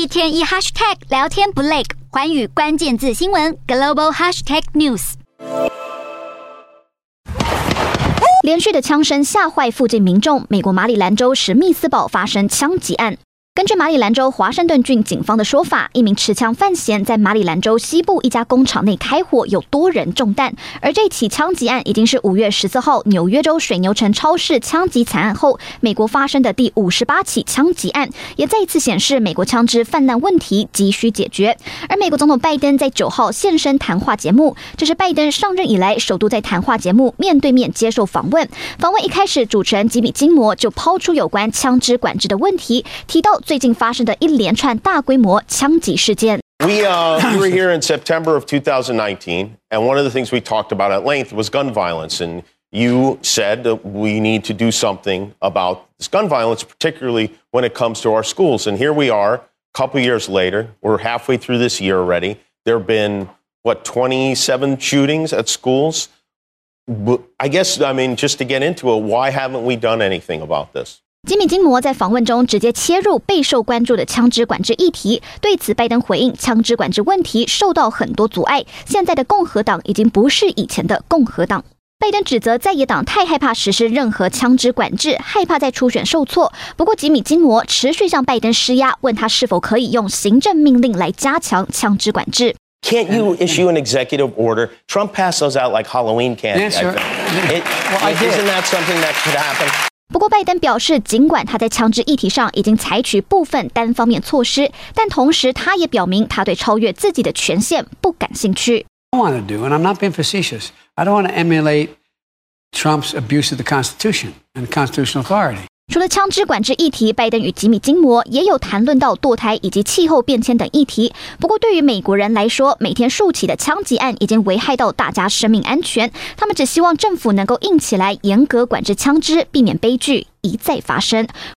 一天一 hashtag 聊天不累，寰宇关键字新闻 global hashtag news。连续的枪声吓坏附近民众。美国马里兰州史密斯堡发生枪击案。根据马里兰州华盛顿郡警方的说法，一名持枪犯嫌在马里兰州西部一家工厂内开火，有多人中弹。而这起枪击案已经是五月十四号纽约州水牛城超市枪击惨案后，美国发生的第五十八起枪击案，也再一次显示美国枪支泛滥问题急需解决。而美国总统拜登在九号现身谈话节目，这是拜登上任以来首度在谈话节目面对面接受访问。访问一开始，主持人吉米金摩就抛出有关枪支管制的问题，提到。最近发生的一连串大规模枪击事件。We, uh, we were here in September of 2019, and one of the things we talked about at length was gun violence. And you said that we need to do something about this gun violence, particularly when it comes to our schools. And here we are, a couple years later. We're halfway through this year already. There have been, what, 27 shootings at schools? I guess, I mean, just to get into it, why haven't we done anything about this? 吉米金摩在访问中直接切入备受关注的枪支管制议题。对此，拜登回应：枪支管制问题受到很多阻碍。现在的共和党已经不是以前的共和党。拜登指责在野党太害怕实施任何枪支管制，害怕在初选受挫。不过，吉米金摩持续向拜登施压，问他是否可以用行政命令来加强枪支管制。Can't you issue an executive order? Trump passed those out like Halloween candy. Yes, sir. It, well, I. Isn't that something that could happen? 不过，拜登表示，尽管他在枪支议题上已经采取部分单方面措施，但同时他也表明，他对超越自己的权限不感兴趣。I want to do, and I'm not being facetious. I don't want to emulate Trump's abuse of the Constitution and constitutional authority. 除了枪支管制议题，拜登与吉米金摩也有谈论到堕胎以及气候变迁等议题。不过，对于美国人来说，每天数起的枪击案已经危害到大家生命安全。他们只希望政府能够硬起来，严格管制枪支，避免悲剧一再发生。